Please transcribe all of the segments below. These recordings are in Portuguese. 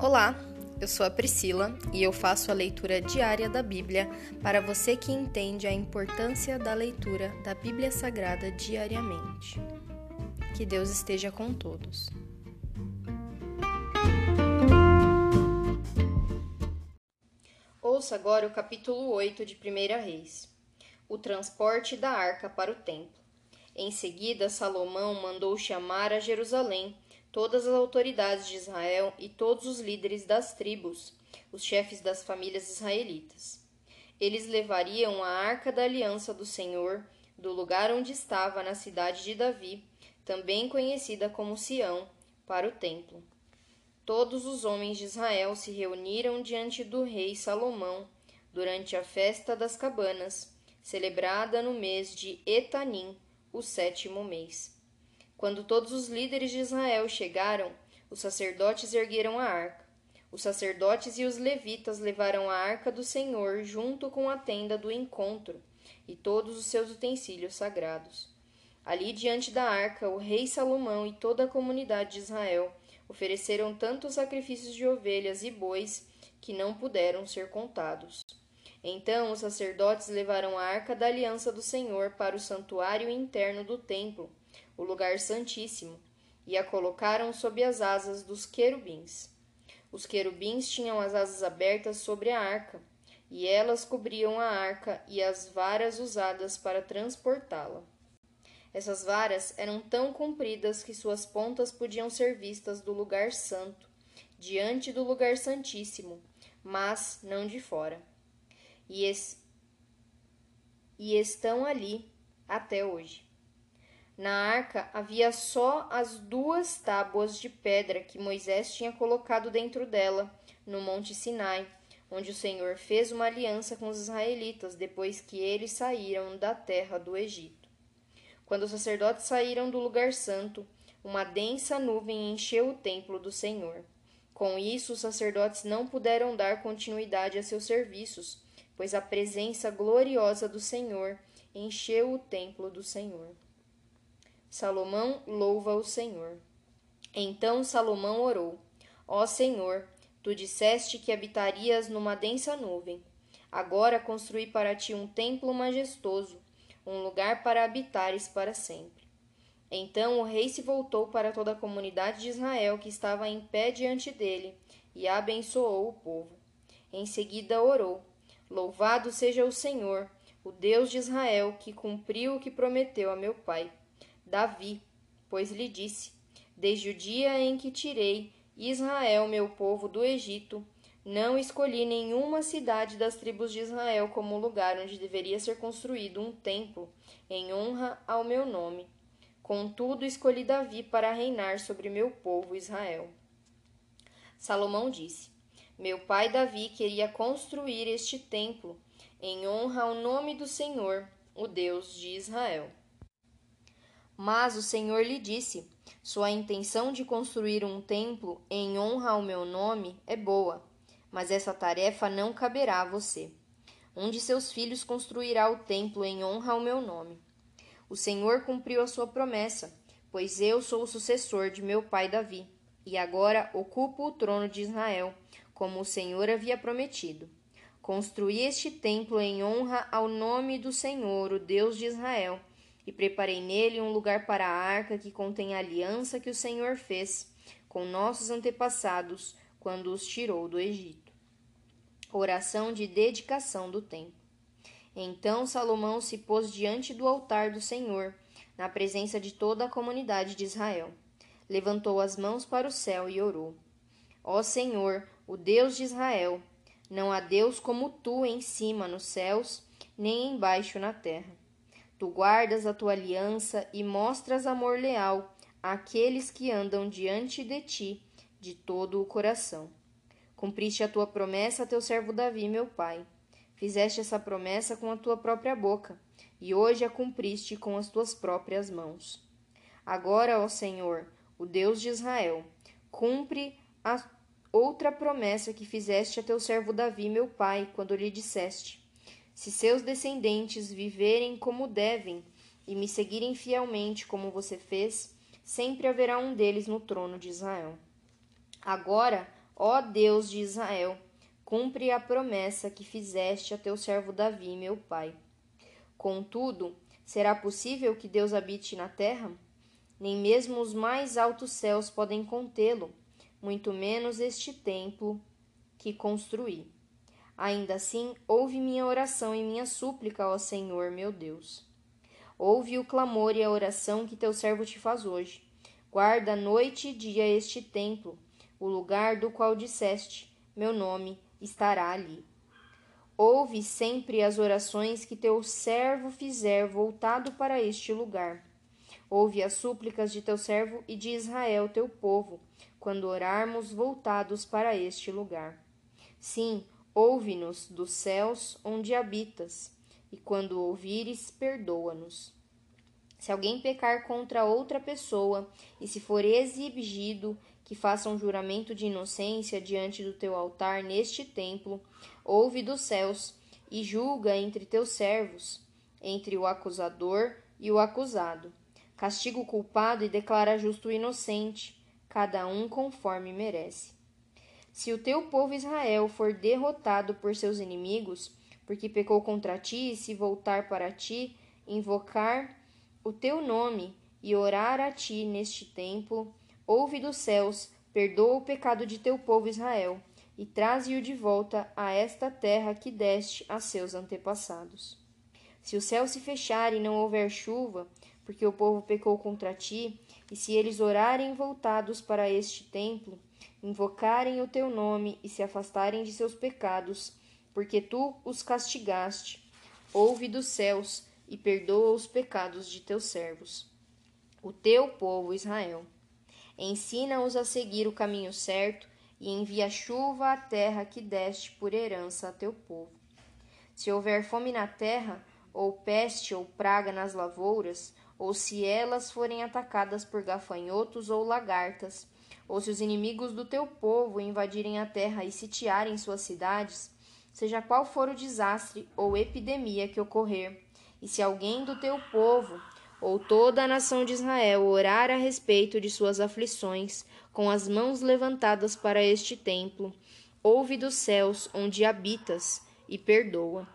Olá, eu sou a Priscila e eu faço a leitura diária da Bíblia para você que entende a importância da leitura da Bíblia Sagrada diariamente. Que Deus esteja com todos. Ouça agora o capítulo 8 de 1 Reis: O transporte da arca para o templo. Em seguida, Salomão mandou chamar a Jerusalém todas as autoridades de Israel e todos os líderes das tribos, os chefes das famílias israelitas. Eles levariam a arca da aliança do Senhor do lugar onde estava na cidade de Davi, também conhecida como Sião, para o templo. Todos os homens de Israel se reuniram diante do rei Salomão durante a festa das cabanas, celebrada no mês de Etanim, o sétimo mês. Quando todos os líderes de Israel chegaram, os sacerdotes ergueram a arca. Os sacerdotes e os levitas levaram a arca do Senhor junto com a tenda do encontro e todos os seus utensílios sagrados. Ali diante da arca, o rei Salomão e toda a comunidade de Israel ofereceram tantos sacrifícios de ovelhas e bois que não puderam ser contados. Então os sacerdotes levaram a arca da aliança do Senhor para o santuário interno do templo o lugar santíssimo, e a colocaram sob as asas dos querubins. Os querubins tinham as asas abertas sobre a arca, e elas cobriam a arca e as varas usadas para transportá-la. Essas varas eram tão compridas que suas pontas podiam ser vistas do lugar santo, diante do lugar santíssimo, mas não de fora. E, es... e estão ali até hoje. Na arca havia só as duas tábuas de pedra que Moisés tinha colocado dentro dela, no Monte Sinai, onde o Senhor fez uma aliança com os israelitas depois que eles saíram da terra do Egito. Quando os sacerdotes saíram do lugar santo, uma densa nuvem encheu o templo do Senhor. Com isso, os sacerdotes não puderam dar continuidade a seus serviços, pois a presença gloriosa do Senhor encheu o templo do Senhor. Salomão louva o Senhor. Então Salomão orou: Ó Senhor, tu disseste que habitarias numa densa nuvem. Agora construí para ti um templo majestoso, um lugar para habitares para sempre. Então o rei se voltou para toda a comunidade de Israel que estava em pé diante dele e abençoou o povo. Em seguida orou: Louvado seja o Senhor, o Deus de Israel, que cumpriu o que prometeu a meu pai. Davi, pois lhe disse: Desde o dia em que tirei Israel, meu povo, do Egito, não escolhi nenhuma cidade das tribos de Israel como lugar onde deveria ser construído um templo em honra ao meu nome. Contudo, escolhi Davi para reinar sobre meu povo Israel. Salomão disse: Meu pai Davi queria construir este templo em honra ao nome do Senhor, o Deus de Israel. Mas o Senhor lhe disse: Sua intenção de construir um templo em honra ao meu nome é boa, mas essa tarefa não caberá a você. Um de seus filhos construirá o templo em honra ao meu nome. O Senhor cumpriu a sua promessa, pois eu sou o sucessor de meu pai Davi, e agora ocupo o trono de Israel, como o Senhor havia prometido. Construí este templo em honra ao nome do Senhor, o Deus de Israel e preparei nele um lugar para a arca que contém a aliança que o Senhor fez com nossos antepassados quando os tirou do Egito. Oração de dedicação do templo. Então Salomão se pôs diante do altar do Senhor, na presença de toda a comunidade de Israel. Levantou as mãos para o céu e orou: Ó Senhor, o Deus de Israel, não há Deus como tu em cima nos céus, nem embaixo na terra. Tu guardas a tua aliança e mostras amor leal àqueles que andam diante de ti de todo o coração. Cumpriste a tua promessa a teu servo Davi, meu pai. Fizeste essa promessa com a tua própria boca, e hoje a cumpriste com as tuas próprias mãos. Agora, ó Senhor, o Deus de Israel, cumpre a outra promessa que fizeste a teu servo Davi, meu pai, quando lhe disseste: se seus descendentes viverem como devem e me seguirem fielmente como você fez, sempre haverá um deles no trono de Israel. Agora, Ó Deus de Israel, cumpre a promessa que fizeste a teu servo Davi, meu pai. Contudo, será possível que Deus habite na terra? Nem mesmo os mais altos céus podem contê-lo, muito menos este templo que construí. Ainda assim, ouve minha oração e minha súplica, ó Senhor, meu Deus. Ouve o clamor e a oração que teu servo te faz hoje. Guarda noite e dia este templo, o lugar do qual disseste: Meu nome estará ali. Ouve sempre as orações que teu servo fizer voltado para este lugar. Ouve as súplicas de teu servo e de Israel, teu povo, quando orarmos voltados para este lugar. Sim, ouve-nos dos céus onde habitas e quando ouvires, perdoa-nos. Se alguém pecar contra outra pessoa, e se for exigido que faça um juramento de inocência diante do teu altar neste templo, ouve dos céus e julga entre teus servos, entre o acusador e o acusado. Castiga o culpado e declara justo o inocente, cada um conforme merece. Se o teu povo Israel for derrotado por seus inimigos, porque pecou contra ti, e se voltar para ti, invocar o teu nome e orar a ti neste templo, ouve dos céus, perdoa o pecado de teu povo Israel, e traze-o de volta a esta terra que deste a seus antepassados. Se o céu se fechar e não houver chuva, porque o povo pecou contra ti, e se eles orarem voltados para este templo, invocarem o teu nome e se afastarem de seus pecados, porque tu os castigaste. Ouve dos céus e perdoa os pecados de teus servos, o teu povo Israel. Ensina-os a seguir o caminho certo e envia chuva à terra que deste por herança a teu povo. Se houver fome na terra, ou peste ou praga nas lavouras, ou se elas forem atacadas por gafanhotos ou lagartas, ou se os inimigos do teu povo invadirem a terra e sitiarem suas cidades, seja qual for o desastre ou epidemia que ocorrer, e se alguém do teu povo ou toda a nação de Israel orar a respeito de suas aflições, com as mãos levantadas para este templo, ouve dos céus onde habitas e perdoa.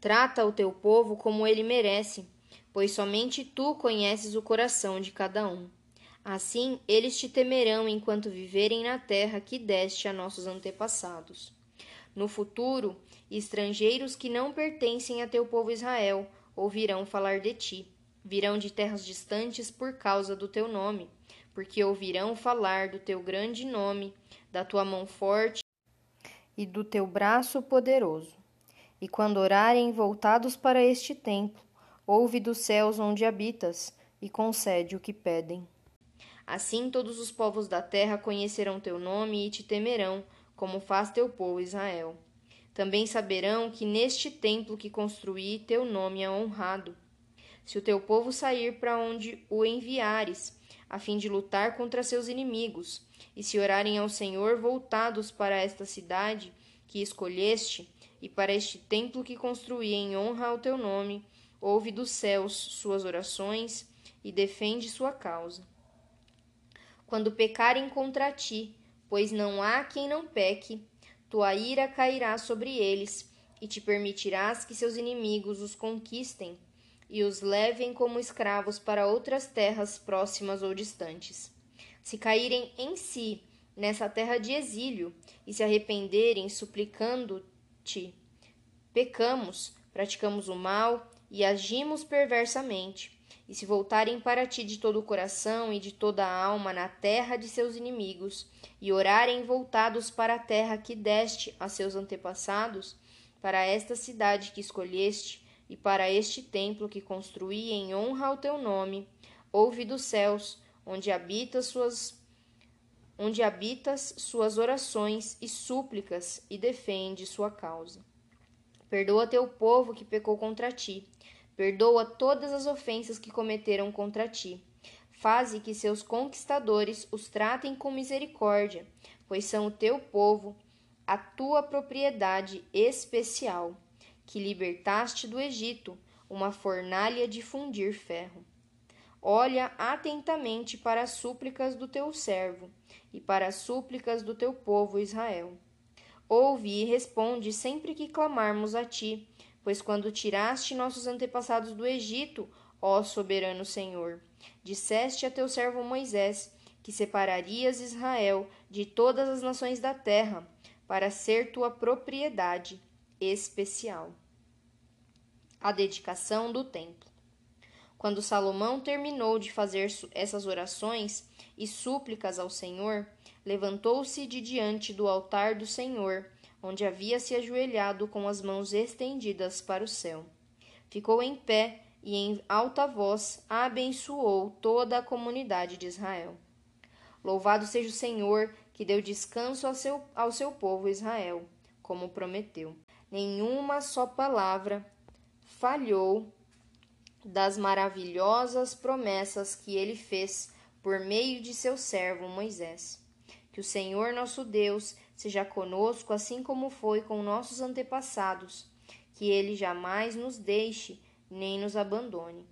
Trata o teu povo como ele merece, pois somente tu conheces o coração de cada um. Assim eles te temerão enquanto viverem na terra que deste a nossos antepassados. No futuro, estrangeiros que não pertencem a teu povo Israel ouvirão falar de ti. Virão de terras distantes por causa do teu nome, porque ouvirão falar do teu grande nome, da tua mão forte e do teu braço poderoso. E quando orarem voltados para este templo, ouve dos céus onde habitas e concede o que pedem. Assim todos os povos da terra conhecerão teu nome e te temerão, como faz teu povo Israel. Também saberão que neste templo que construí teu nome é honrado. Se o teu povo sair para onde o enviares, a fim de lutar contra seus inimigos, e se orarem ao Senhor voltados para esta cidade que escolheste, e para este templo que construí em honra ao teu nome, ouve dos céus suas orações e defende sua causa. Quando pecarem contra ti, pois não há quem não peque, tua ira cairá sobre eles, e te permitirás que seus inimigos os conquistem e os levem como escravos para outras terras próximas ou distantes. Se caírem em si nessa terra de exílio e se arrependerem, suplicando-te, pecamos, praticamos o mal e agimos perversamente e se voltarem para ti de todo o coração e de toda a alma na terra de seus inimigos, e orarem voltados para a terra que deste a seus antepassados, para esta cidade que escolheste, e para este templo que construí em honra ao teu nome, ouve dos céus, onde habitas suas onde habitas suas orações e súplicas e defende sua causa. Perdoa teu povo que pecou contra ti, Perdoa todas as ofensas que cometeram contra ti. Faze que seus conquistadores os tratem com misericórdia, pois são o teu povo, a tua propriedade especial, que libertaste do Egito, uma fornalha de fundir ferro. olha atentamente para as súplicas do teu servo e para as súplicas do teu povo Israel. Ouve e responde sempre que clamarmos a ti, pois quando tiraste nossos antepassados do Egito, ó soberano Senhor, disseste a teu servo Moisés que separarias Israel de todas as nações da terra, para ser tua propriedade especial. A dedicação do templo. Quando Salomão terminou de fazer essas orações e súplicas ao Senhor, levantou-se de diante do altar do Senhor, onde havia se ajoelhado com as mãos estendidas para o céu. Ficou em pé e em alta voz abençoou toda a comunidade de Israel. Louvado seja o Senhor, que deu descanso ao seu, ao seu povo Israel, como prometeu. Nenhuma só palavra falhou das maravilhosas promessas que ele fez por meio de seu servo Moisés. Que o Senhor nosso Deus seja conosco, assim como foi com nossos antepassados, que ele jamais nos deixe nem nos abandone.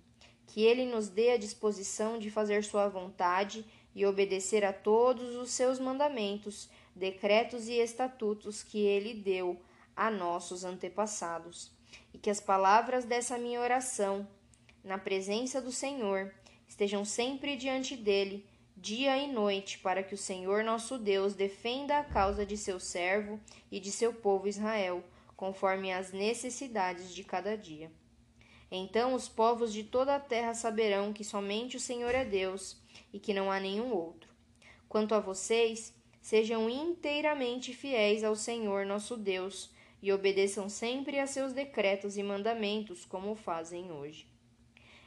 Que ele nos dê a disposição de fazer sua vontade e obedecer a todos os seus mandamentos, decretos e estatutos que ele deu a nossos antepassados. E que as palavras dessa minha oração, na presença do Senhor, estejam sempre diante dele, dia e noite, para que o Senhor nosso Deus defenda a causa de seu servo e de seu povo Israel, conforme as necessidades de cada dia. Então os povos de toda a terra saberão que somente o Senhor é Deus e que não há nenhum outro. Quanto a vocês, sejam inteiramente fiéis ao Senhor nosso Deus e obedeçam sempre a seus decretos e mandamentos, como fazem hoje.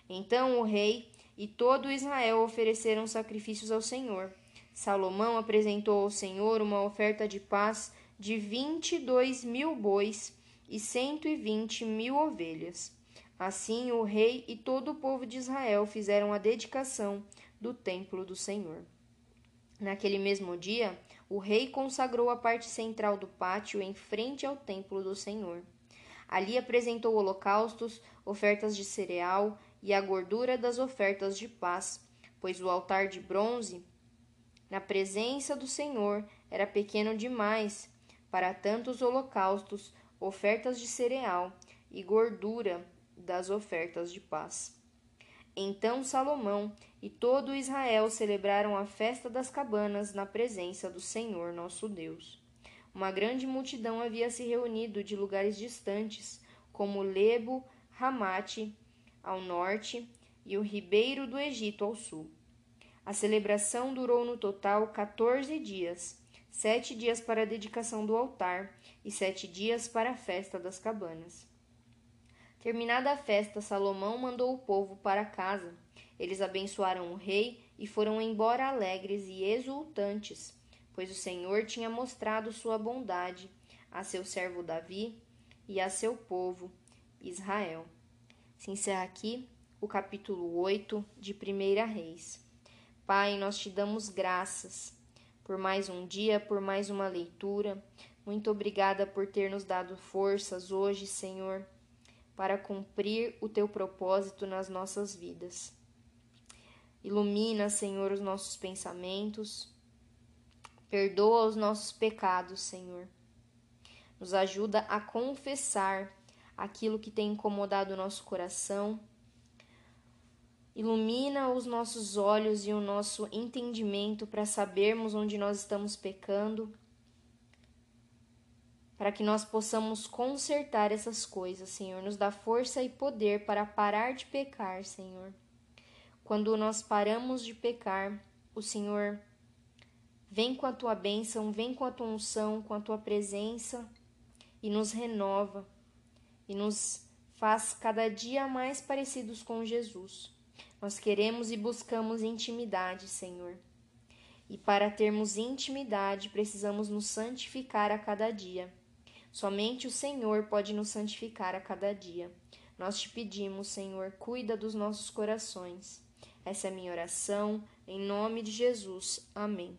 Então o rei e todo Israel ofereceram sacrifícios ao Senhor. Salomão apresentou ao Senhor uma oferta de paz de vinte e dois mil bois e cento e vinte mil ovelhas. Assim o rei e todo o povo de Israel fizeram a dedicação do templo do Senhor. Naquele mesmo dia, o rei consagrou a parte central do pátio em frente ao templo do Senhor. Ali apresentou holocaustos, ofertas de cereal e a gordura das ofertas de paz, pois o altar de bronze, na presença do Senhor, era pequeno demais para tantos holocaustos, ofertas de cereal e gordura das ofertas de paz. Então Salomão e todo Israel celebraram a festa das cabanas na presença do Senhor nosso Deus. Uma grande multidão havia se reunido de lugares distantes, como Lebo, Ramate, ao norte, e o ribeiro do Egito ao sul. A celebração durou no total quatorze dias, sete dias para a dedicação do altar e sete dias para a festa das cabanas. Terminada a festa, Salomão mandou o povo para casa. Eles abençoaram o rei e foram embora alegres e exultantes, pois o Senhor tinha mostrado sua bondade a seu servo Davi e a seu povo Israel. Se encerra aqui o capítulo 8 de Primeira Reis. Pai, nós te damos graças por mais um dia, por mais uma leitura. Muito obrigada por ter nos dado forças hoje, Senhor para cumprir o teu propósito nas nossas vidas. Ilumina, Senhor, os nossos pensamentos, perdoa os nossos pecados, Senhor. Nos ajuda a confessar aquilo que tem incomodado o nosso coração. Ilumina os nossos olhos e o nosso entendimento para sabermos onde nós estamos pecando para que nós possamos consertar essas coisas, Senhor. Nos dá força e poder para parar de pecar, Senhor. Quando nós paramos de pecar, o Senhor vem com a tua bênção, vem com a tua unção, com a tua presença e nos renova e nos faz cada dia mais parecidos com Jesus. Nós queremos e buscamos intimidade, Senhor. E para termos intimidade, precisamos nos santificar a cada dia. Somente o Senhor pode nos santificar a cada dia. Nós te pedimos, Senhor, cuida dos nossos corações. Essa é a minha oração, em nome de Jesus. Amém.